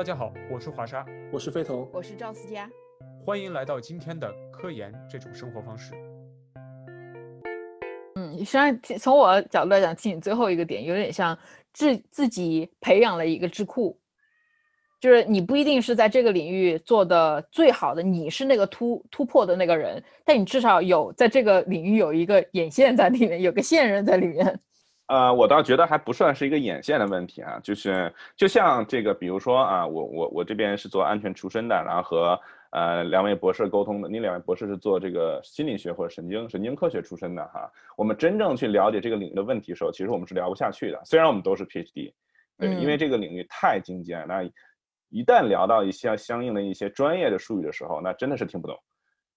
大家好，我是华沙，我是飞腾，我是赵思佳，欢迎来到今天的科研这种生活方式。嗯，实际上从我角度来讲，听你最后一个点有点像自自己培养了一个智库，就是你不一定是在这个领域做的最好的，你是那个突突破的那个人，但你至少有在这个领域有一个眼线在里面，有个线人在里面。呃，我倒觉得还不算是一个眼线的问题啊，就是就像这个，比如说啊，我我我这边是做安全出身的，然后和呃两位博士沟通的，你两位博士是做这个心理学或者神经神经科学出身的哈，我们真正去了解这个领域的问题的时候，其实我们是聊不下去的。虽然我们都是 PhD，对，因为这个领域太精尖，那一旦聊到一些相应的一些专业的术语的时候，那真的是听不懂。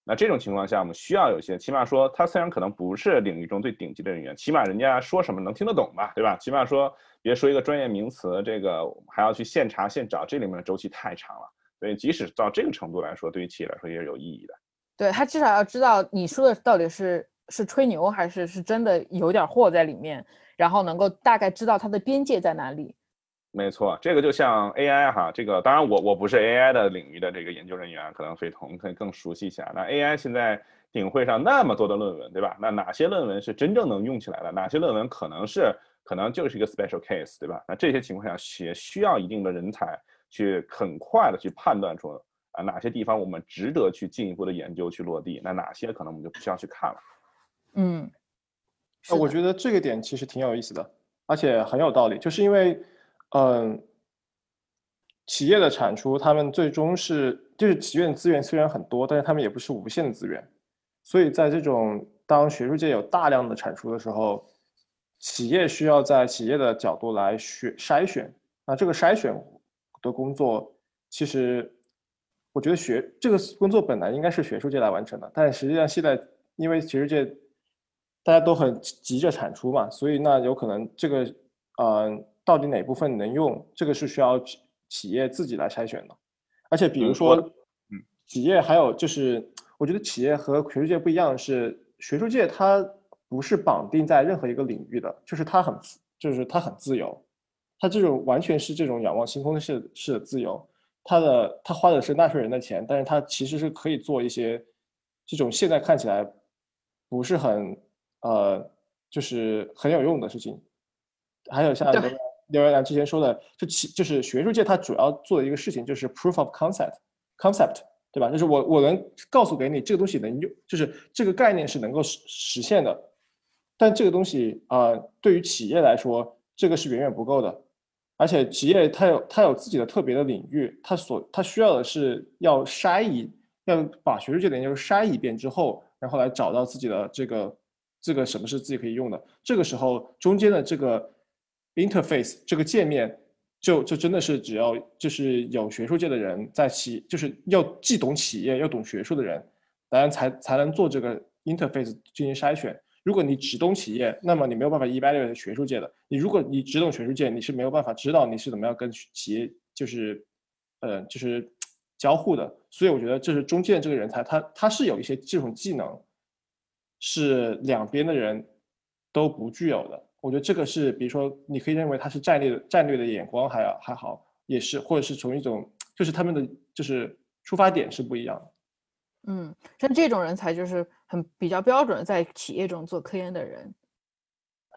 那这种情况下，我们需要有些，起码说他虽然可能不是领域中最顶级的人员，起码人家说什么能听得懂吧，对吧？起码说别说一个专业名词，这个还要去现查现找，这里面的周期太长了。所以即使到这个程度来说，对于企业来说也是有意义的。对他至少要知道你说的到底是是吹牛还是是真的有点货在里面，然后能够大概知道它的边界在哪里。没错，这个就像 AI 哈，这个当然我我不是 AI 的领域的这个研究人员，可能非同可以更熟悉一下。那 AI 现在顶会上那么多的论文，对吧？那哪些论文是真正能用起来的？哪些论文可能是可能就是一个 special case，对吧？那这些情况下也需要一定的人才去很快的去判断出啊哪些地方我们值得去进一步的研究去落地，那哪些可能我们就不需要去看了。嗯，那我觉得这个点其实挺有意思的，而且很有道理，就是因为。嗯，企业的产出，他们最终是就是企业的资源虽然很多，但是他们也不是无限的资源，所以在这种当学术界有大量的产出的时候，企业需要在企业的角度来选筛选。那这个筛选的工作，其实我觉得学这个工作本来应该是学术界来完成的，但实际上现在因为学术界大家都很急着产出嘛，所以那有可能这个嗯。到底哪部分能用？这个是需要企企业自己来筛选的。而且，比如说，嗯，企业还有就是，我觉得企业和学术界不一样的是，学术界它不是绑定在任何一个领域的，就是它很，就是它很自由，它这种完全是这种仰望星空式式的自由。它的它花的是纳税人的钱，但是它其实是可以做一些这种现在看起来不是很呃，就是很有用的事情。还有像。刘元兰之前说的，就其就是学术界它主要做的一个事情就是 proof of concept，concept 对吧？就是我我能告诉给你这个东西能用，就是这个概念是能够实实现的。但这个东西啊，对于企业来说，这个是远远不够的。而且企业它有它有自己的特别的领域，它所它需要的是要筛一，要把学术界的研究筛一遍之后，然后来找到自己的这个这个什么是自己可以用的。这个时候中间的这个。Interface 这个界面，就就真的是只要就是有学术界的人在企，就是要既懂企业又懂学术的人，当然才才能做这个 interface 进行筛选。如果你只懂企业，那么你没有办法 evaluate 学术界的。你如果你只懂学术界，你是没有办法知道你是怎么样跟企业就是，呃，就是交互的。所以我觉得这是中介这个人才，他他是有一些这种技能，是两边的人都不具有的。我觉得这个是，比如说，你可以认为他是战略战略的眼光，还还好，也是，或者是从一种，就是他们的就是出发点是不一样的。嗯，像这种人才就是很比较标准，在企业中做科研的人。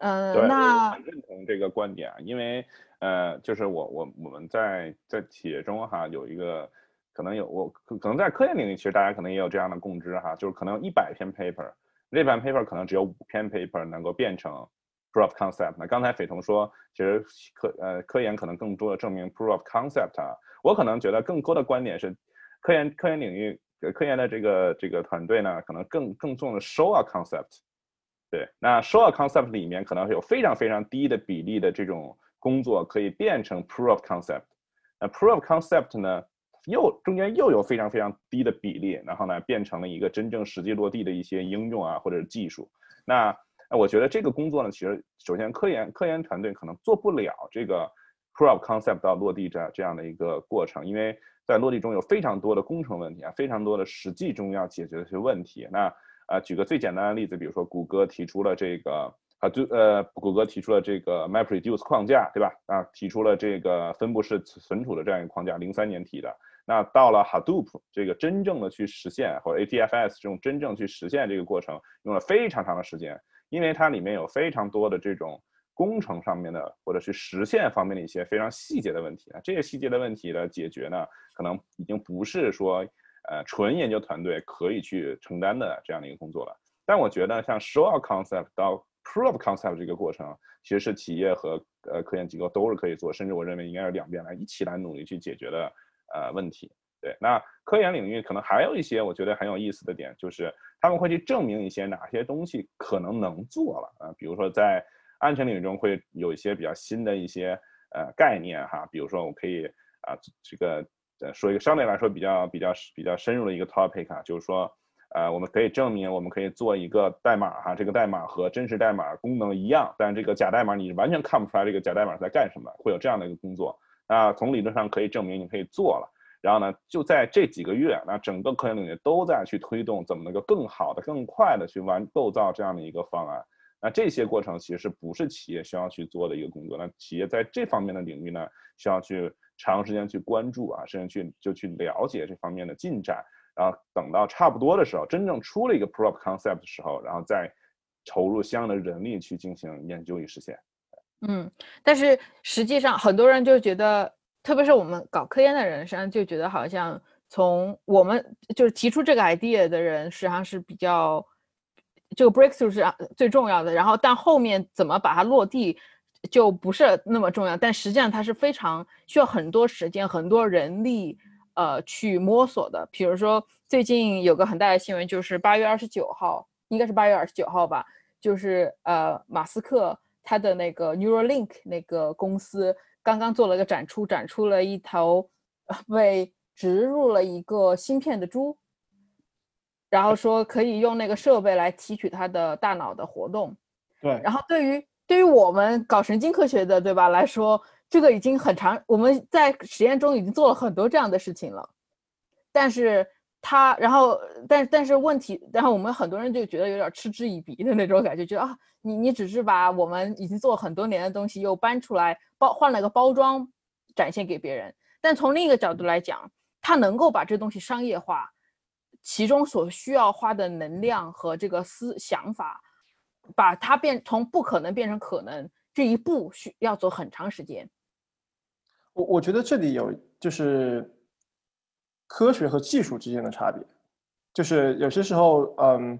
嗯，那认同这个观点啊，因为呃，就是我我我们在在企业中哈，有一个可能有我可能在科研领域，其实大家可能也有这样的共知哈，就是可能一百篇 paper，那版 paper 可能只有五篇 paper 能够变成。Proof concept。那刚才斐彤说，其实科呃科研可能更多的证明 proof concept 啊。我可能觉得更多的观点是，科研科研领域科研的这个这个团队呢，可能更更重的 show a concept。对，那 show a concept 里面可能有非常非常低的比例的这种工作可以变成 proof concept。那 proof concept 呢，又中间又有非常非常低的比例，然后呢变成了一个真正实际落地的一些应用啊或者是技术。那哎，我觉得这个工作呢，其实首先科研科研团队可能做不了这个 proof concept 到落地这这样的一个过程，因为在落地中有非常多的工程问题啊，非常多的实际中要解决的一些问题。那呃，举个最简单的例子，比如说谷歌提出了这个啊，就呃，谷歌提出了这个 MapReduce 框架，对吧？啊，提出了这个分布式存储的这样一个框架，零三年提的。那到了 Hadoop 这个真正的去实现，或者 ATFS 这种真正去实现这个过程，用了非常长的时间，因为它里面有非常多的这种工程上面的，或者是实现方面的一些非常细节的问题啊。这些细节的问题的解决呢，可能已经不是说呃纯研究团队可以去承担的这样的一个工作了。但我觉得像 show out concept 到 prove concept 这个过程，其实是企业和呃科研机构都是可以做，甚至我认为应该是两边来一起来努力去解决的。呃，问题对，那科研领域可能还有一些我觉得很有意思的点，就是他们会去证明一些哪些东西可能能做了啊，比如说在安全领域中会有一些比较新的一些呃概念哈，比如说我可以啊这个呃说一个相对来说比较比较比较深入的一个 topic 啊，就是说呃我们可以证明我们可以做一个代码哈，这个代码和真实代码功能一样，但这个假代码你完全看不出来这个假代码在干什么，会有这样的一个工作。那从理论上可以证明你可以做了，然后呢，就在这几个月，那整个科研领域都在去推动怎么能够更好的、更快的去完构造这样的一个方案。那这些过程其实不是企业需要去做的一个工作。那企业在这方面的领域呢，需要去长时间去关注啊，甚至去就去了解这方面的进展。然后等到差不多的时候，真正出了一个 pro concept 的时候，然后再投入相应的人力去进行研究与实现。嗯，但是实际上很多人就觉得，特别是我们搞科研的人，实际上就觉得好像从我们就是提出这个 idea 的人，实际上是比较这个 breakthrough 是最重要的。然后，但后面怎么把它落地就不是那么重要。但实际上它是非常需要很多时间、很多人力呃去摸索的。比如说最近有个很大的新闻，就是八月二十九号，应该是八月二十九号吧，就是呃马斯克。他的那个 Neuralink 那个公司刚刚做了个展出，展出了一头 被植入了一个芯片的猪，然后说可以用那个设备来提取它的大脑的活动。对。然后对于对于我们搞神经科学的，对吧来说，这个已经很长，我们在实验中已经做了很多这样的事情了，但是。他，然后，但但是问题，然后我们很多人就觉得有点嗤之以鼻的那种感觉，觉得啊，你你只是把我们已经做很多年的东西又搬出来包换了个包装展现给别人。但从另一个角度来讲，他能够把这东西商业化，其中所需要花的能量和这个思想法，把它变从不可能变成可能这一步需要走很长时间。我我觉得这里有就是。科学和技术之间的差别，就是有些时候，嗯，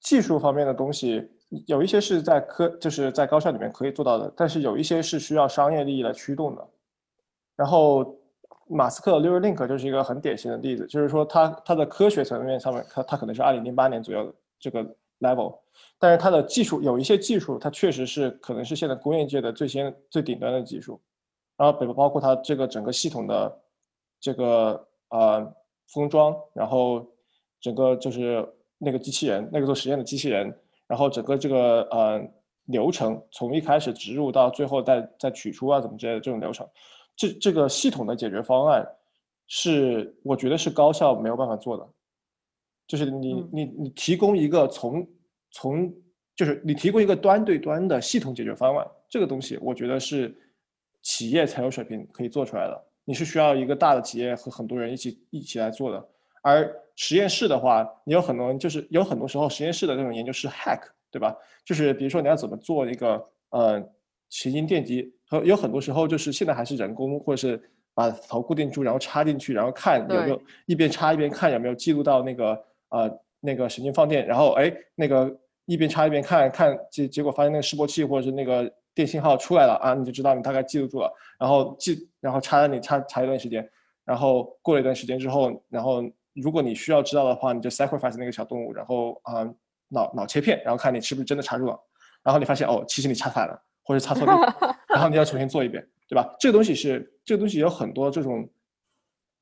技术方面的东西有一些是在科，就是在高校里面可以做到的，但是有一些是需要商业利益来驱动的。然后，马斯克的 Neuralink 就是一个很典型的例子，就是说他他的科学层面上面，他他可能是二零零八年左右的这个 level，但是他的技术有一些技术，它确实是可能是现在工业界的最先最顶端的技术，然后比如包括它这个整个系统的。这个呃封装，然后整个就是那个机器人，那个做实验的机器人，然后整个这个呃流程，从一开始植入到最后再再取出啊，怎么之类的这种流程，这这个系统的解决方案是我觉得是高校没有办法做的，就是你你你提供一个从从就是你提供一个端对端的系统解决方案，这个东西我觉得是企业才有水平可以做出来的。你是需要一个大的企业和很多人一起一起来做的，而实验室的话，你有很多人就是有很多时候实验室的这种研究是 hack，对吧？就是比如说你要怎么做一个呃神经电极，和有很多时候就是现在还是人工或者是把头固定住，然后插进去，然后看有没有一边插一边看有没有记录到那个呃那个神经放电，然后哎那个一边插一边看看结结果发现那个示波器或者是那个。电信号出来了啊，你就知道你大概记录住了，然后记，然后插在你插插一段时间，然后过了一段时间之后，然后如果你需要知道的话，你就 sacrifice 那个小动物，然后啊脑脑切片，然后看你是不是真的插入了，然后你发现哦，其实你插反了，或者插错地方，然后你要重新做一遍，对吧？这个东西是这个东西有很多这种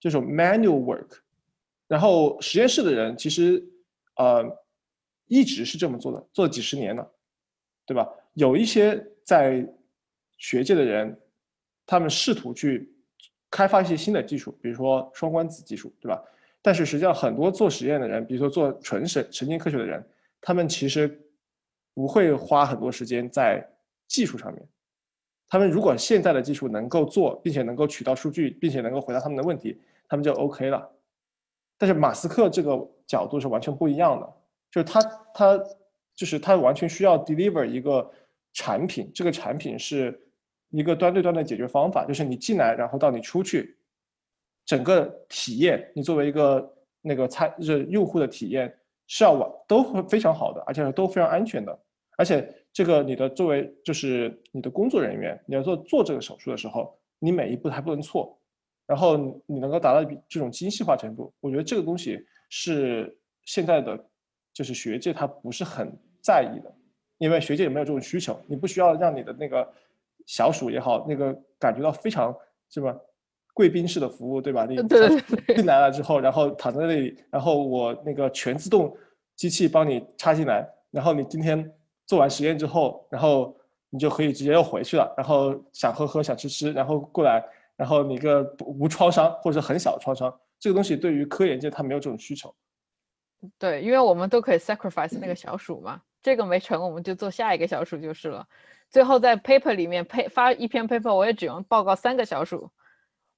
这种 manual work，然后实验室的人其实呃一直是这么做的，做了几十年了，对吧？有一些。在学界的人，他们试图去开发一些新的技术，比如说双光子技术，对吧？但是实际上，很多做实验的人，比如说做纯神神经科学的人，他们其实不会花很多时间在技术上面。他们如果现在的技术能够做，并且能够取到数据，并且能够回答他们的问题，他们就 OK 了。但是马斯克这个角度是完全不一样的，就是他他就是他完全需要 deliver 一个产品，这个产品是一个端对端的解决方法，就是你进来，然后到你出去，整个体验，你作为一个那个参就是用户的体验是要完都会非常好的，而且都非常安全的，而且这个你的作为就是你的工作人员，你要做做这个手术的时候，你每一步还不能错。然后你能够达到这种精细化程度，我觉得这个东西是现在的就是学界它不是很在意的，因为学界也没有这种需求，你不需要让你的那个小鼠也好，那个感觉到非常是吧，贵宾式的服务，对吧？你 进来了之后，然后躺在那里，然后我那个全自动机器帮你插进来，然后你今天做完实验之后，然后你就可以直接又回去了，然后想喝喝想吃吃，然后过来。然后你个无创伤或者很小的创伤，这个东西对于科研界它没有这种需求。对，因为我们都可以 sacrifice 那个小鼠嘛，这个没成我们就做下一个小鼠就是了。最后在 paper 里面配发一篇 paper，我也只用报告三个小鼠，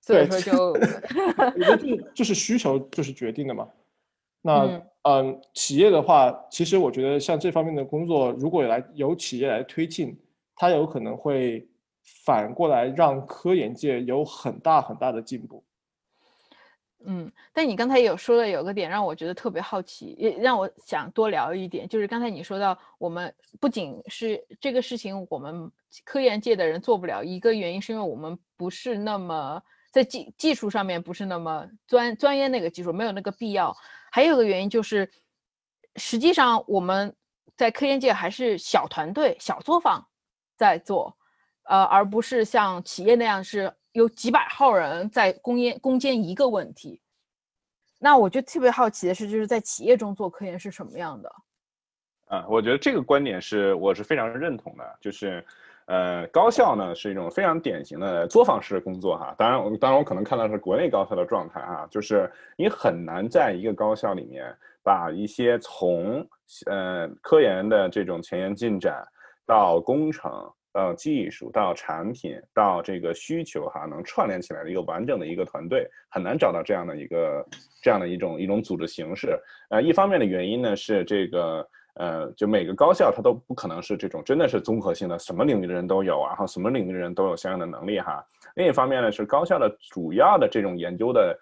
所以说 就，我觉得这就是需求就是决定的嘛。那嗯，企业的话，其实我觉得像这方面的工作，如果来由企业来推进，它有可能会。反过来让科研界有很大很大的进步。嗯，但你刚才有说的有个点让我觉得特别好奇，也让我想多聊一点，就是刚才你说到我们不仅是这个事情，我们科研界的人做不了，一个原因是因为我们不是那么在技技术上面不是那么专专业那个技术没有那个必要，还有个原因就是实际上我们在科研界还是小团队小作坊在做。呃，而不是像企业那样是有几百号人在攻研攻坚一个问题。那我就特别好奇的是，就是在企业中做科研是什么样的？啊，我觉得这个观点是我是非常认同的。就是，呃，高校呢是一种非常典型的作坊式的工作哈。当然，我当然我可能看到是国内高校的状态哈，就是你很难在一个高校里面把一些从呃科研的这种前沿进展到工程。到技术到产品到这个需求哈，能串联起来的一个完整的一个团队，很难找到这样的一个这样的一种一种组织形式。呃，一方面的原因呢是这个呃，就每个高校它都不可能是这种真的是综合性的，什么领域的人都有，然后什么领域的人都有相应的能力哈。另一方面呢是高校的主要的这种研究的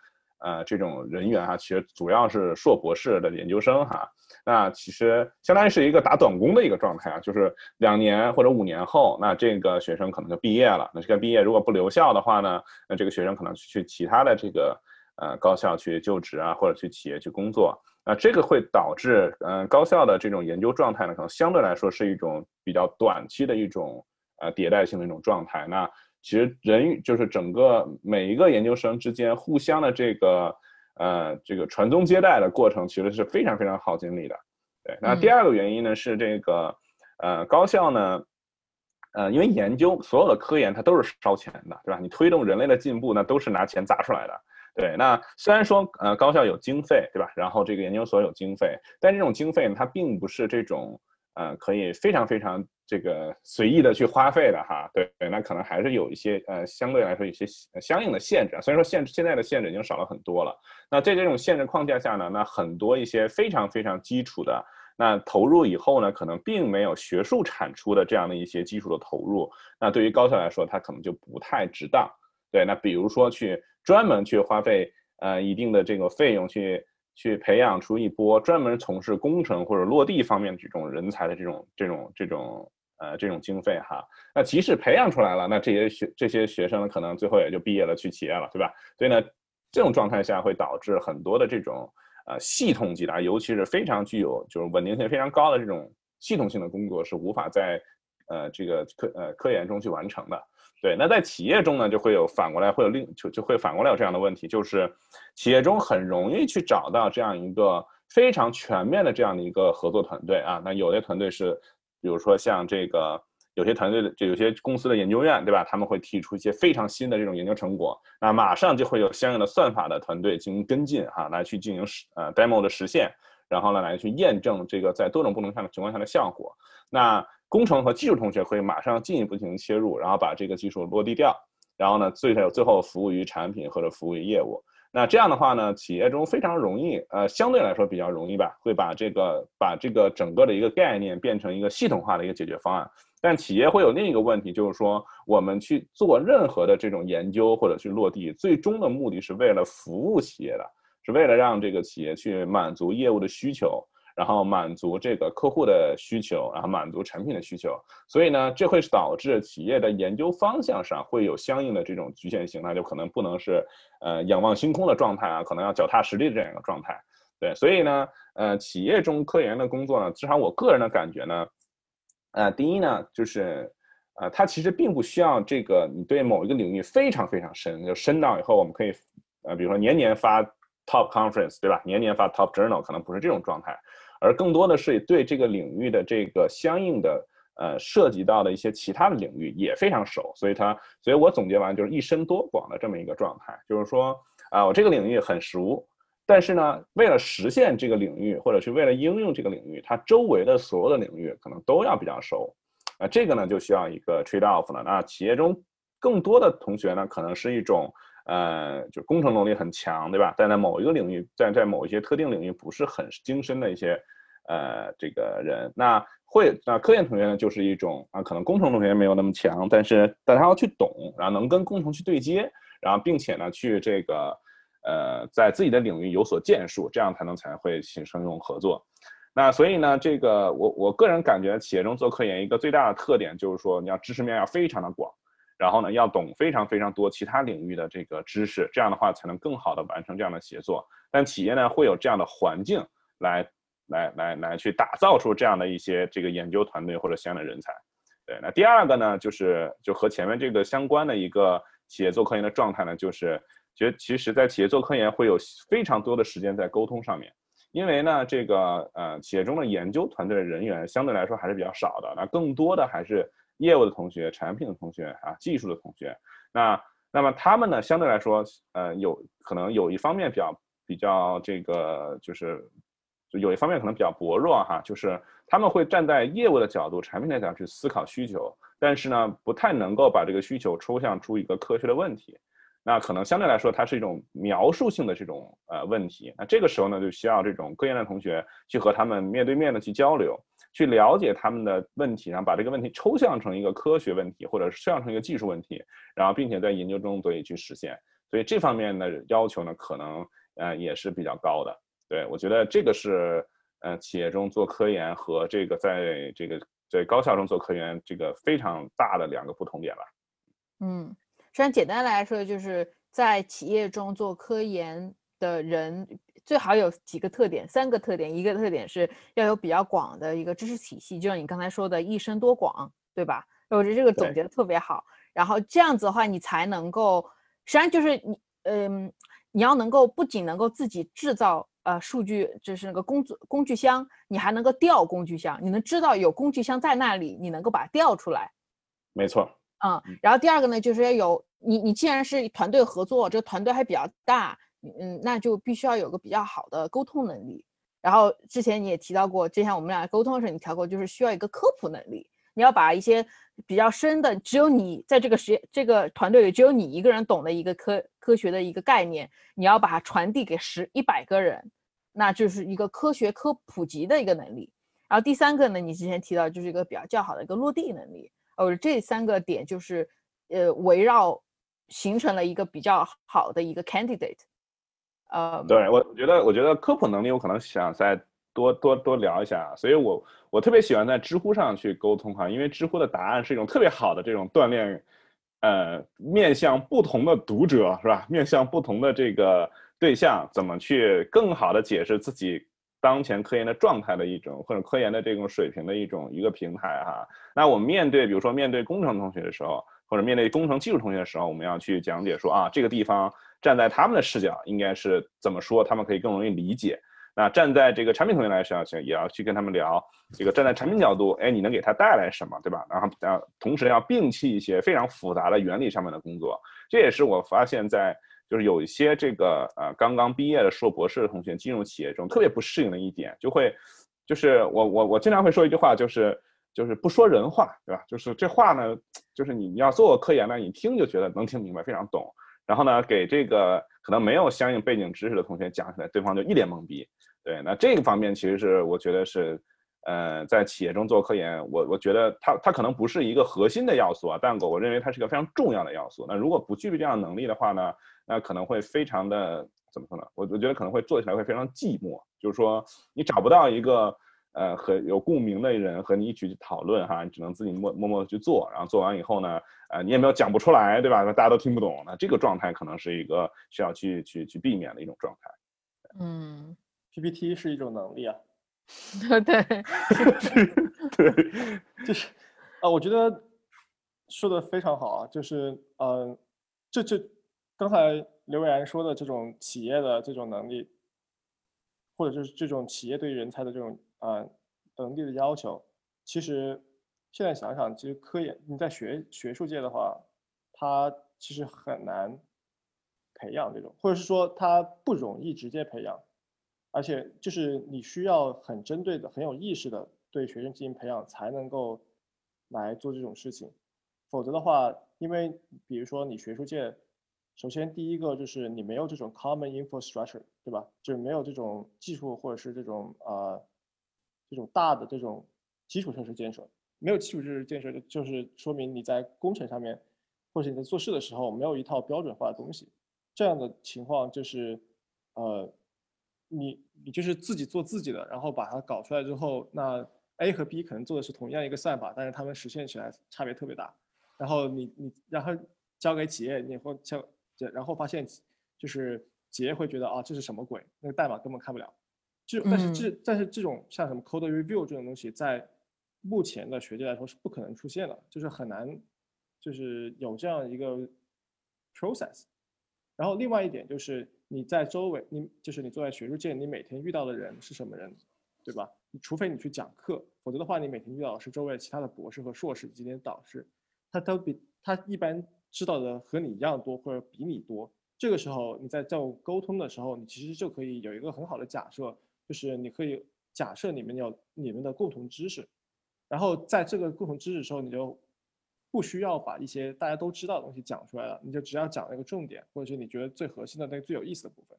呃这种人员哈，其实主要是硕博士的研究生哈。那其实相当于是一个打短工的一个状态啊，就是两年或者五年后，那这个学生可能就毕业了。那这个毕业如果不留校的话呢，那这个学生可能去其他的这个呃高校去就职啊，或者去企业去工作。那这个会导致嗯高校的这种研究状态呢，可能相对来说是一种比较短期的一种呃迭代性的一种状态。那其实人就是整个每一个研究生之间互相的这个。呃，这个传宗接代的过程其实是非常非常耗精力的。对，那第二个原因呢是这个，呃，高校呢，呃，因为研究所有的科研它都是烧钱的，对吧？你推动人类的进步，那都是拿钱砸出来的。对，那虽然说呃高校有经费，对吧？然后这个研究所有经费，但这种经费呢，它并不是这种。呃，可以非常非常这个随意的去花费的哈，对，那可能还是有一些呃，相对来说有些相应的限制。虽然说限制现在的限制已经少了很多了，那在这种限制框架下呢，那很多一些非常非常基础的，那投入以后呢，可能并没有学术产出的这样的一些基础的投入，那对于高校来说，它可能就不太值当。对，那比如说去专门去花费呃一定的这个费用去。去培养出一波专门从事工程或者落地方面的这种人才的这种这种这种呃这种经费哈，那即使培养出来了，那这些学这些学生可能最后也就毕业了去企业了，对吧？所以呢，这种状态下会导致很多的这种呃系统级的，尤其是非常具有就是稳定性非常高的这种系统性的工作是无法在呃这个科呃科研中去完成的。对，那在企业中呢，就会有反过来会有另就就会反过来有这样的问题，就是企业中很容易去找到这样一个非常全面的这样的一个合作团队啊。那有的团队是，比如说像这个有些团队的就有些公司的研究院，对吧？他们会提出一些非常新的这种研究成果，那马上就会有相应的算法的团队进行跟进哈，来去进行实呃 demo 的实现。然后呢来去验证这个在多种不同下的情况下的效果。那工程和技术同学可以马上进一步进行切入，然后把这个技术落地掉，然后呢最后最后服务于产品或者服务于业务。那这样的话呢，企业中非常容易，呃，相对来说比较容易吧，会把这个把这个整个的一个概念变成一个系统化的一个解决方案。但企业会有另一个问题，就是说我们去做任何的这种研究或者去落地，最终的目的是为了服务企业的，是为了让这个企业去满足业务的需求。然后满足这个客户的需求，然后满足产品的需求，所以呢，这会导致企业的研究方向上会有相应的这种局限性，那就可能不能是呃仰望星空的状态啊，可能要脚踏实地的这样一个状态。对，所以呢，呃，企业中科研的工作呢，至少我个人的感觉呢，呃，第一呢，就是呃，它其实并不需要这个你对某一个领域非常非常深，就深到以后我们可以呃，比如说年年发 top conference，对吧？年年发 top journal，可能不是这种状态。而更多的是对这个领域的这个相应的呃涉及到的一些其他的领域也非常熟，所以它，所以我总结完就是一深多广的这么一个状态，就是说啊，我这个领域很熟，但是呢，为了实现这个领域，或者是为了应用这个领域，它周围的所有的领域可能都要比较熟，啊，这个呢就需要一个 trade off 了。那企业中更多的同学呢，可能是一种。呃，就是工程能力很强，对吧？但在某一个领域，在在某一些特定领域不是很精深的一些，呃，这个人，那会那科研同学呢，就是一种啊，可能工程同学没有那么强，但是但他要去懂，然后能跟工程去对接，然后并且呢，去这个呃，在自己的领域有所建树，这样才能才会形成一种合作。那所以呢，这个我我个人感觉，企业中做科研一个最大的特点就是说，你要知识面要非常的广。然后呢，要懂非常非常多其他领域的这个知识，这样的话才能更好的完成这样的协作。但企业呢，会有这样的环境来来来来去打造出这样的一些这个研究团队或者相应的人才。对，那第二个呢，就是就和前面这个相关的一个企业做科研的状态呢，就是觉其实在企业做科研会有非常多的时间在沟通上面，因为呢，这个呃企业中的研究团队的人员相对来说还是比较少的，那更多的还是。业务的同学、产品的同学啊、技术的同学，那那么他们呢，相对来说，呃，有可能有一方面比较比较这个，就是有一方面可能比较薄弱哈，就是他们会站在业务的角度、产品的角度去思考需求，但是呢，不太能够把这个需求抽象出一个科学的问题。那可能相对来说，它是一种描述性的这种呃问题。那这个时候呢，就需要这种科研的同学去和他们面对面的去交流。去了解他们的问题，然后把这个问题抽象成一个科学问题，或者是抽象成一个技术问题，然后并且在研究中得以去实现。所以这方面的要求呢，可能呃也是比较高的。对我觉得这个是呃企业中做科研和这个在这个在高校中做科研这个非常大的两个不同点吧。嗯，虽然简单来说，就是在企业中做科研的人。最好有几个特点，三个特点。一个特点是要有比较广的一个知识体系，就像你刚才说的“一生多广”，对吧？我觉得这个总结的特别好。然后这样子的话，你才能够，实际上就是你，嗯，你要能够不仅能够自己制造呃数据，就是那个工工具箱，你还能够调工具箱，你能知道有工具箱在那里，你能够把它调出来。没错。嗯。然后第二个呢，就是要有你，你既然是团队合作，这个团队还比较大。嗯，那就必须要有个比较好的沟通能力。然后之前你也提到过，之前我们俩沟通的时候，你提过就是需要一个科普能力。你要把一些比较深的，只有你在这个实验这个团队里只有你一个人懂的一个科科学的一个概念，你要把它传递给十一百个人，那就是一个科学科普及的一个能力。然后第三个呢，你之前提到就是一个比较较好的一个落地能力。呃，这三个点就是呃围绕形成了一个比较好的一个 candidate。呃，对我觉得，我觉得科普能力，我可能想再多多多聊一下，所以我我特别喜欢在知乎上去沟通哈，因为知乎的答案是一种特别好的这种锻炼，呃，面向不同的读者是吧？面向不同的这个对象，怎么去更好的解释自己当前科研的状态的一种，或者科研的这种水平的一种一个平台哈。那我们面对，比如说面对工程同学的时候，或者面对工程技术同学的时候，我们要去讲解说啊，这个地方。站在他们的视角，应该是怎么说？他们可以更容易理解。那站在这个产品同学来说，也要去跟他们聊这个站在产品角度，哎，你能给他带来什么，对吧？然后，呃，同时要摒弃一些非常复杂的原理上面的工作。这也是我发现，在就是有一些这个呃刚刚毕业的硕博士的同学进入企业中特别不适应的一点，就会就是我我我经常会说一句话，就是就是不说人话，对吧？就是这话呢，就是你你要做科研呢，你听就觉得能听明白，非常懂。然后呢，给这个可能没有相应背景知识的同学讲起来，对方就一脸懵逼。对，那这个方面其实是我觉得是，呃，在企业中做科研，我我觉得它它可能不是一个核心的要素啊，但我我认为它是一个非常重要的要素。那如果不具备这样能力的话呢，那可能会非常的怎么说呢？我我觉得可能会做起来会非常寂寞，就是说你找不到一个呃和有共鸣的人和你一起去讨论哈，你只能自己默默默的去做，然后做完以后呢，呃，你也没有讲不出来，对吧？那大家都听不懂，那这个状态可能是一个需要去去去避免的一种状态。嗯，PPT 是一种能力啊，对，对，就是啊，我觉得说的非常好啊，就是嗯，这这刚才刘伟然说的这种企业的这种能力，或者就是这种企业对于人才的这种呃能力的要求，其实现在想想，其实科研你在学学术界的话，它其实很难培养这种，或者是说它不容易直接培养。而且就是你需要很针对的、很有意识的对学生进行培养，才能够来做这种事情。否则的话，因为比如说你学术界，首先第一个就是你没有这种 common infrastructure，对吧？就没有这种技术或者是这种呃这种大的这种基础设施建设，没有基础设施建设，就就是说明你在工程上面或者你在做事的时候没有一套标准化的东西。这样的情况就是呃。你你就是自己做自己的，然后把它搞出来之后，那 A 和 B 可能做的是同样一个算法，但是他们实现起来差别特别大。然后你你然后交给企业，你会交，然后发现就是企业会觉得啊这是什么鬼，那个代码根本看不了。这但是这但是这种像什么 code review 这种东西，在目前的学界来说是不可能出现的，就是很难，就是有这样一个 process。然后另外一点就是。你在周围，你就是你坐在学术界，你每天遇到的人是什么人，对吧？除非你去讲课，否则的话，你每天遇到的是周围其他的博士和硕士以及导师，他都比他一般知道的和你一样多，或者比你多。这个时候你在做沟通的时候，你其实就可以有一个很好的假设，就是你可以假设你们有你们的共同知识，然后在这个共同知识的时候，你就。不需要把一些大家都知道的东西讲出来了，你就只要讲那个重点，或者是你觉得最核心的那个最有意思的部分。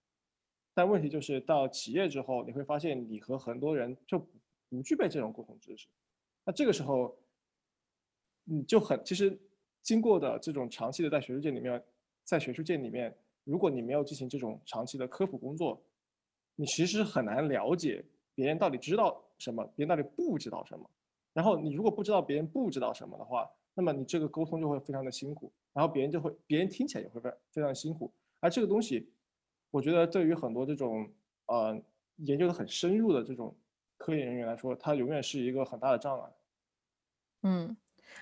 但问题就是到企业之后，你会发现你和很多人就不具备这种共同知识。那这个时候，你就很其实经过的这种长期的在学术界里面，在学术界里面，如果你没有进行这种长期的科普工作，你其实很难了解别人到底知道什么，别人到底不知道什么。然后你如果不知道别人不知道什么的话，那么你这个沟通就会非常的辛苦，然后别人就会，别人听起来也会非非常辛苦。而这个东西，我觉得对于很多这种呃研究的很深入的这种科研人员来说，它永远是一个很大的障碍。嗯，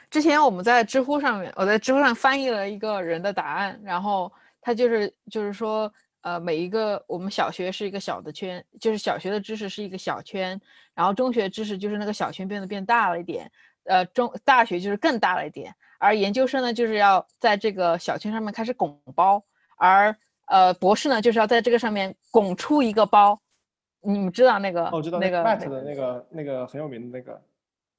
之前我们在知乎上面，我在知乎上翻译了一个人的答案，然后他就是就是说，呃，每一个我们小学是一个小的圈，就是小学的知识是一个小圈，然后中学知识就是那个小圈变得变大了一点。呃，中大学就是更大了一点，而研究生呢，就是要在这个小圈上面开始拱包，而呃，博士呢，就是要在这个上面拱出一个包。你们知道那个？哦，知道那个 Matt 的那个那个很有名的那个。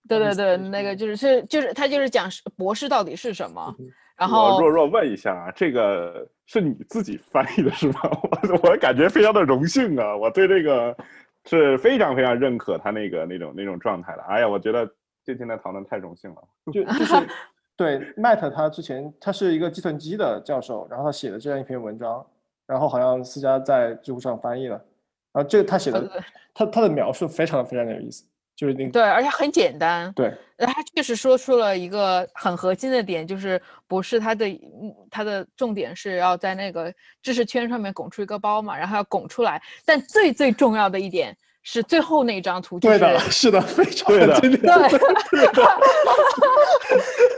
对对对，那个就是是就是他就是讲博士到底是什么。然后若若问一下啊，这个是你自己翻译的是吗？我我感觉非常的荣幸啊，我对这个是非常非常认可他那个那种那种状态的。哎呀，我觉得。今天的讨论太荣幸了，就 就是对 Matt 他之前他是一个计算机的教授，然后他写的这样一篇文章，然后好像思佳在知乎上翻译了，然后这个他写的他他的描述非常非常的有意思，就是那个对，而且很简单，对，他确实说出了一个很核心的点，就是博士他的他的重点是要在那个知识圈上面拱出一个包嘛，然后要拱出来，但最最重要的一点。是最后那张图，对的，是的，非常对的，对，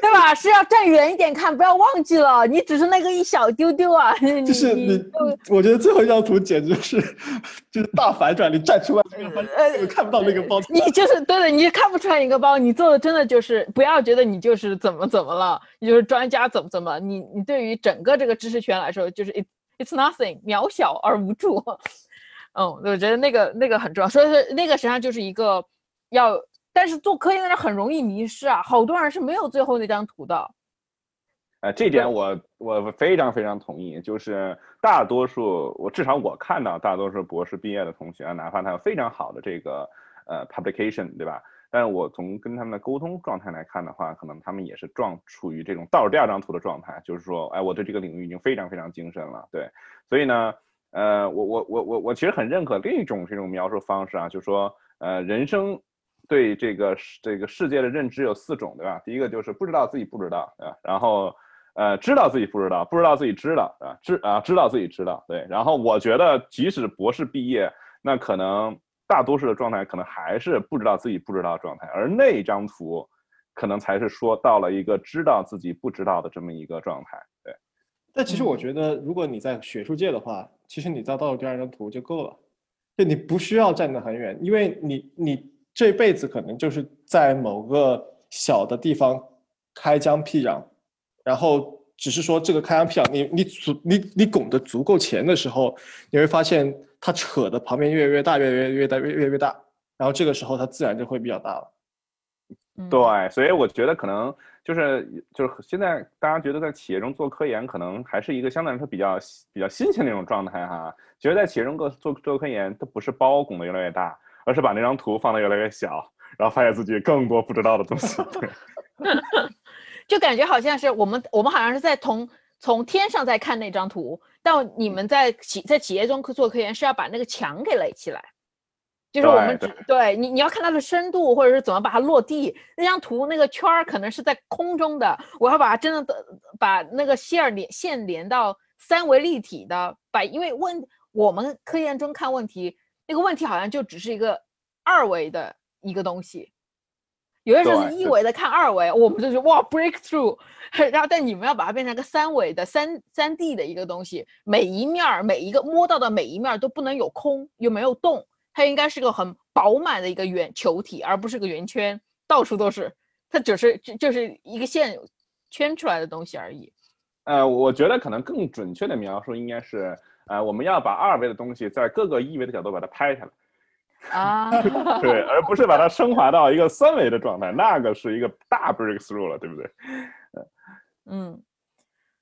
对吧？是要站远一点看，不要忘记了，你只是那个一小丢丢啊。就是你，我觉得最后一张图简直是就是大反转，你站出来这个呃看不到那个包，你就是对的，你看不出来一个包，你做的真的就是不要觉得你就是怎么怎么了，你就是专家怎么怎么，你你对于整个这个知识圈来说，就是 it，it's nothing，渺小而无助。嗯，我觉得那个那个很重要，所以说那个实际上就是一个要，但是做科研的人很容易迷失啊，好多人是没有最后那张图的。呃，这点我我非常非常同意，就是大多数我至少我看到大多数博士毕业的同学，哪怕他有非常好的这个呃 publication，对吧？但是我从跟他们的沟通状态来看的话，可能他们也是状处于这种倒数第二张图的状态，就是说，哎，我对这个领域已经非常非常精深了，对，所以呢，呃，我我我我我其实很认可另一种这种描述方式啊，就是说，呃，人生对这个这个世界的认知有四种，对吧？第一个就是不知道自己不知道，对吧？然后。呃，知道自己不知道，不知道自己知道啊，知啊，知道自己知道，对。然后我觉得，即使博士毕业，那可能大多数的状态可能还是不知道自己不知道状态，而那张图，可能才是说到了一个知道自己不知道的这么一个状态，对。但其实我觉得，如果你在学术界的话，其实你到到了第二张图就够了，就你不需要站得很远，因为你你这辈子可能就是在某个小的地方开疆辟壤。然后只是说这个开疆辟壤，你你足你你拱的足够前的时候，你会发现它扯的旁边越来越大，越越越大，越越越大，然后这个时候它自然就会比较大了。对，所以我觉得可能就是就是现在大家觉得在企业中做科研，可能还是一个相对来说比较比较新鲜的那种状态哈。其实，在企业中做做做科研，它不是包拱的越来越大，而是把那张图放的越来越小，然后发现自己更多不知道的东西。就感觉好像是我们，我们好像是在从从天上在看那张图，但你们在企在企业中做科研是要把那个墙给垒起来，就是我们只对你你要看它的深度，或者是怎么把它落地。那张图那个圈儿可能是在空中的，我要把它真的的把那个线儿连线连到三维立体的，把因为问我们科研中看问题，那个问题好像就只是一个二维的一个东西。有的时候是一维的看二维，我们就是哇 breakthrough，然后但你们要把它变成个三维的三三 D 的一个东西，每一面儿每一个摸到的每一面都不能有空又没有洞，它应该是个很饱满的一个圆球体，而不是个圆圈，到处都是，它只是就就是一个线圈出来的东西而已。呃，我觉得可能更准确的描述应该是，呃，我们要把二维的东西在各个一维的角度把它拍下来。啊，对，而不是把它升华到一个三维的状态，那个是一个大 breakthrough 了，对不对？嗯，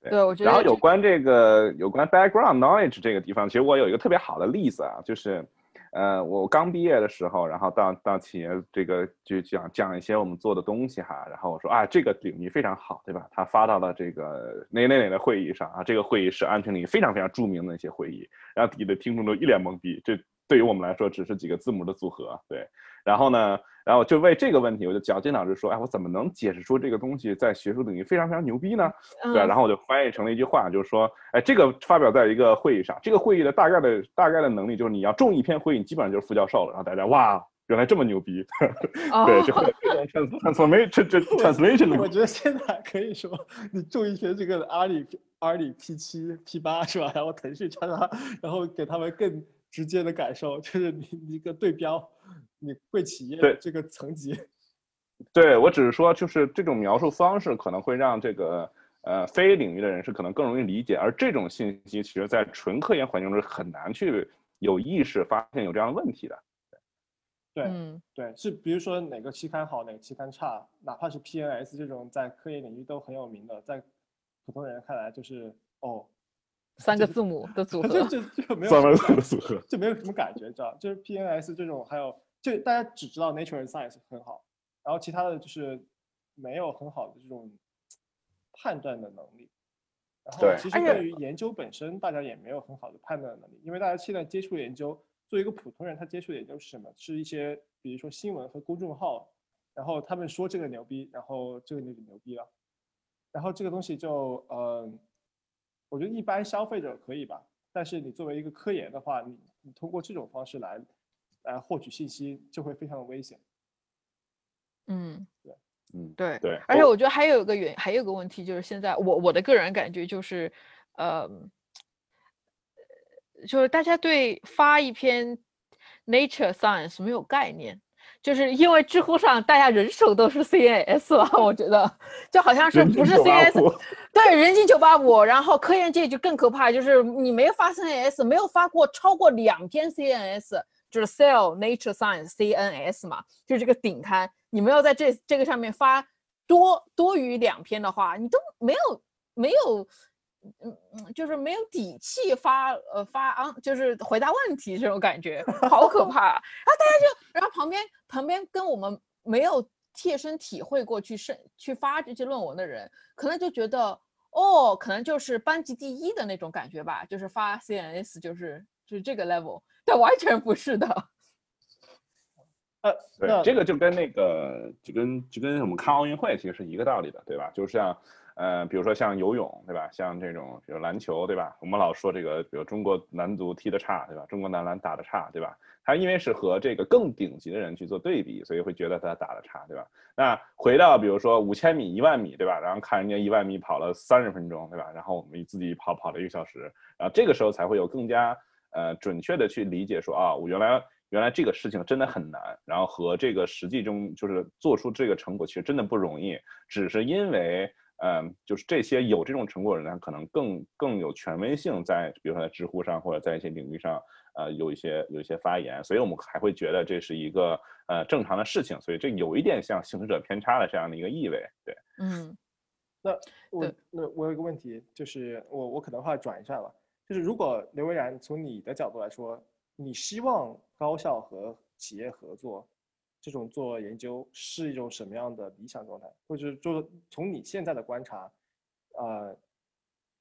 对，我觉得。然后有关这个有关 background knowledge 这个地方，其实我有一个特别好的例子啊，就是，呃，我刚毕业的时候，然后到到企业这个就讲讲一些我们做的东西哈，然后我说啊，这个领域非常好，对吧？他发到了这个哪哪哪的会议上啊，这个会议是安全领域非常非常著名的一些会议，然后底下的听众都一脸懵逼，这。对于我们来说，只是几个字母的组合，对。然后呢，然后就为这个问题，我就绞尽脑汁说，哎，我怎么能解释出这个东西在学术领域非常非常牛逼呢？对。然后我就翻译成了一句话，就是说，哎，这个发表在一个会议上，这个会议的大概的大概的能力就是你要中一篇会议，你基本上就是副教授了。然后大家哇，原来这么牛逼，对，就会这种 transformation，这这 translation。我觉得现在可以说，你中一篇这个阿里阿里 P 七 P 八是吧？然后腾讯叉叉，然后给他们更。直接的感受就是你一个对标，你贵企业这个层级。对我只是说，就是这种描述方式可能会让这个呃非领域的人士可能更容易理解，而这种信息其实在纯科研环境中是很难去有意识发现有这样的问题的。对，对，是比如说哪个期刊好，哪个期刊差，哪怕是 PNS 这种在科研领域都很有名的，在普通人看来就是哦。三个字母的组 合，就就就没有三个字母的组合，就没有什么感觉，知道？就是 PNS 这种，还有就大家只知道 Nature and Science 很好，然后其他的就是没有很好的这种判断的能力。然后其实对于研究本身，大家也没有很好的判断的能力，因为大家现在接触研究，作为一个普通人，他接触的研究是什么？是一些比如说新闻和公众号，然后他们说这个牛逼，然后这个就牛逼了，然后这个东西就嗯。我觉得一般消费者可以吧，但是你作为一个科研的话，你你通过这种方式来来获取信息，就会非常的危险。嗯，对，嗯，对对。而且我觉得还有一个原，还有个问题就是现在我我的个人感觉就是，呃，就是大家对发一篇 Nature Science 没有概念。就是因为知乎上大家人手都是 CNS 了，我觉得就好像是不是 CNS，对，人均九八五，然后科研界就更可怕，就是你没发 CNS，没有发过超过两篇 CNS，就是 Cell Nature Science CNS 嘛，就是这个顶刊，你没有在这这个上面发多多于两篇的话，你都没有没有，嗯嗯，就是没有底气发呃发啊，就是回答问题这种感觉，好可怕。然后大家就，然后旁边旁边跟我们没有切身体会过去是去发这些论文的人，可能就觉得。哦，可能就是班级第一的那种感觉吧，就是发 CNS，就是就是这个 level，但完全不是的。呃，对，这个就跟那个就跟就跟我们看奥运会其实是一个道理的，对吧？就像呃，比如说像游泳，对吧？像这种比如篮球，对吧？我们老说这个，比如中国男足踢得差，对吧？中国男篮打得差，对吧？他因为是和这个更顶级的人去做对比，所以会觉得他打得差，对吧？那回到比如说五千米、一万米，对吧？然后看人家一万米跑了三十分钟，对吧？然后我们自己跑跑了一个小时，然后这个时候才会有更加呃准确的去理解说啊，我原来原来这个事情真的很难，然后和这个实际中就是做出这个成果其实真的不容易，只是因为。嗯，就是这些有这种成果的人，可能更更有权威性，在比如说在知乎上或者在一些领域上，呃，有一些有一些发言，所以我们还会觉得这是一个呃正常的事情，所以这有一点像行使者偏差的这样的一个意味，对，嗯，那我那我有一个问题，就是我我可能话转一下吧，就是如果刘维然从你的角度来说，你希望高校和企业合作？这种做研究是一种什么样的理想状态，或者就从你现在的观察，呃，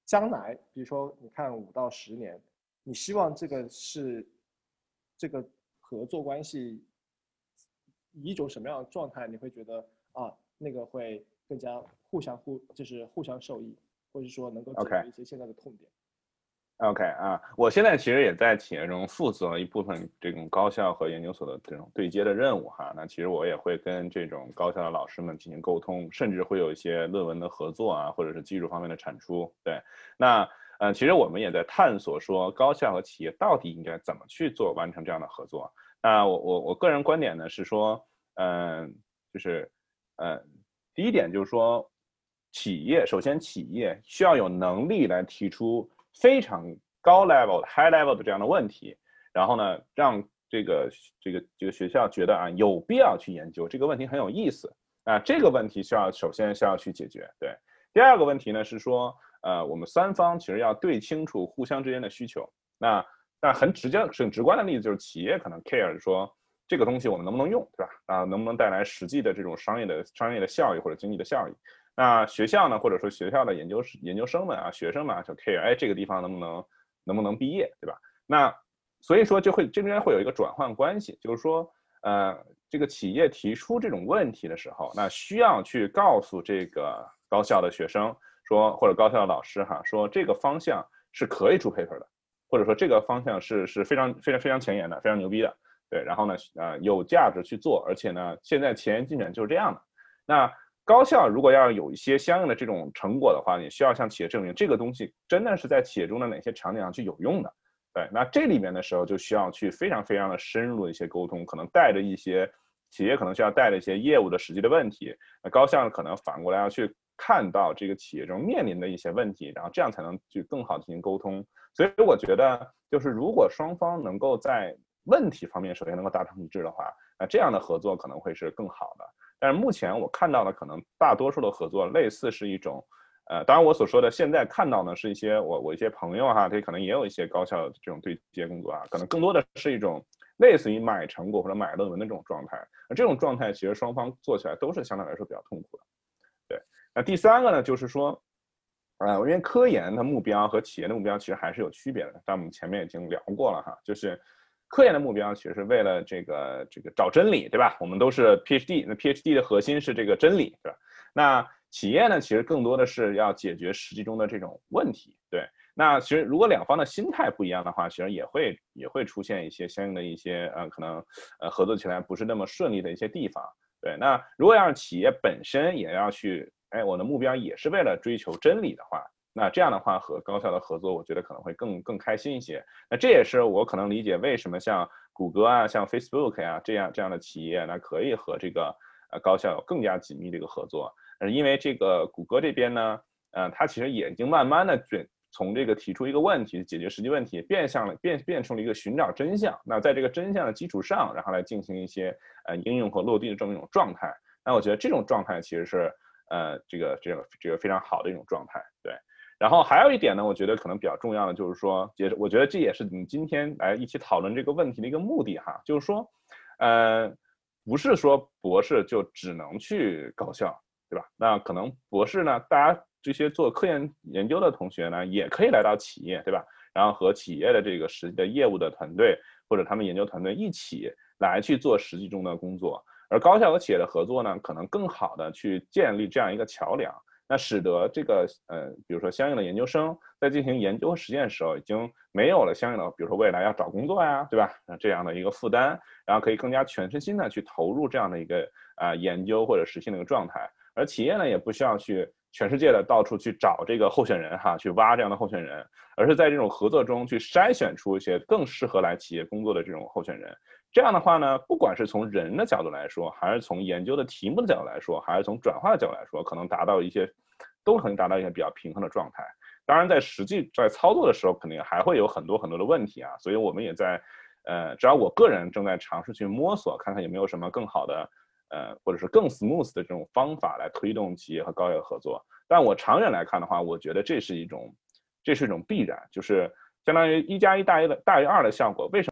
将来，比如说你看五到十年，你希望这个是这个合作关系以一种什么样的状态？你会觉得啊，那个会更加互相互就是互相受益，或者说能够解决一些现在的痛点。OK 啊，我现在其实也在企业中负责一部分这种高校和研究所的这种对接的任务哈。那其实我也会跟这种高校的老师们进行沟通，甚至会有一些论文的合作啊，或者是技术方面的产出。对，那呃，其实我们也在探索说高校和企业到底应该怎么去做完成这样的合作。那我我我个人观点呢是说，嗯，就是呃，第一点就是说，企业首先企业需要有能力来提出。非常高 level 的 high level 的这样的问题，然后呢，让这个这个这个学校觉得啊有必要去研究这个问题很有意思啊，这个问题需要首先需要去解决。对，第二个问题呢是说，呃，我们三方其实要对清楚互相之间的需求。那那很直接很直观的例子就是企业可能 care 说这个东西我们能不能用，对吧？啊，能不能带来实际的这种商业的商业的效益或者经济的效益？那学校呢，或者说学校的研究生研究生们啊，学生们啊，就 care，哎，这个地方能不能能不能毕业，对吧？那所以说就会这边会有一个转换关系，就是说，呃，这个企业提出这种问题的时候，那需要去告诉这个高校的学生说，或者高校的老师哈，说这个方向是可以出 paper 的，或者说这个方向是是非常非常非常前沿的，非常牛逼的，对，然后呢，呃，有价值去做，而且呢，现在前沿进展就是这样的，那。高校如果要有一些相应的这种成果的话，你需要向企业证明这个东西真的是在企业中的哪些场景上去有用的。对，那这里面的时候就需要去非常非常的深入的一些沟通，可能带着一些企业可能需要带着一些业务的实际的问题，那高校可能反过来要去看到这个企业中面临的一些问题，然后这样才能去更好进行沟通。所以我觉得，就是如果双方能够在问题方面首先能够达成一致的话，那这样的合作可能会是更好的。但是目前我看到的可能大多数的合作类似是一种，呃，当然我所说的现在看到呢是一些我我一些朋友哈，他可能也有一些高校的这种对接工作啊，可能更多的是一种类似于买成果或者买论文的这种状态。那这种状态其实双方做起来都是相对来说比较痛苦的。对，那第三个呢就是说，呃，因为科研的目标和企业的目标其实还是有区别的，但我们前面已经聊过了哈，就是。科研的目标其实是为了这个这个找真理，对吧？我们都是 PhD，那 PhD 的核心是这个真理，对吧？那企业呢，其实更多的是要解决实际中的这种问题，对。那其实如果两方的心态不一样的话，其实也会也会出现一些相应的一些呃可能呃合作起来不是那么顺利的一些地方，对。那如果要是企业本身也要去，哎，我的目标也是为了追求真理的话。那这样的话，和高校的合作，我觉得可能会更更开心一些。那这也是我可能理解为什么像谷歌啊、像 Facebook 呀这样这样的企业，那可以和这个呃高校有更加紧密的一个合作。呃，因为这个谷歌这边呢，呃，它其实也已经慢慢的转从这个提出一个问题、解决实际问题，变向了变变成了一个寻找真相。那在这个真相的基础上，然后来进行一些呃应用和落地的这么一种状态。那我觉得这种状态其实是呃这个这个这个非常好的一种状态。对。然后还有一点呢，我觉得可能比较重要的就是说，也是我觉得这也是你今天来一起讨论这个问题的一个目的哈，就是说，呃，不是说博士就只能去高校，对吧？那可能博士呢，大家这些做科研研究的同学呢，也可以来到企业，对吧？然后和企业的这个实际的业务的团队或者他们研究团队一起来去做实际中的工作，而高校和企业的合作呢，可能更好的去建立这样一个桥梁。那使得这个呃，比如说相应的研究生在进行研究和实践的时候，已经没有了相应的，比如说未来要找工作呀，对吧？这样的一个负担，然后可以更加全身心的去投入这样的一个啊研究或者实现的一个状态。而企业呢，也不需要去全世界的到处去找这个候选人哈，去挖这样的候选人，而是在这种合作中去筛选出一些更适合来企业工作的这种候选人。这样的话呢，不管是从人的角度来说，还是从研究的题目的角度来说，还是从转化的角度来说，可能达到一些，都可能达到一些比较平衡的状态。当然，在实际在操作的时候，肯定还会有很多很多的问题啊。所以我们也在，呃，只要我个人正在尝试去摸索，看看有没有什么更好的，呃，或者是更 smooth 的这种方法来推动企业和高校合作。但我长远来看的话，我觉得这是一种，这是一种必然，就是相当于一加一大于大于二的效果。为什么？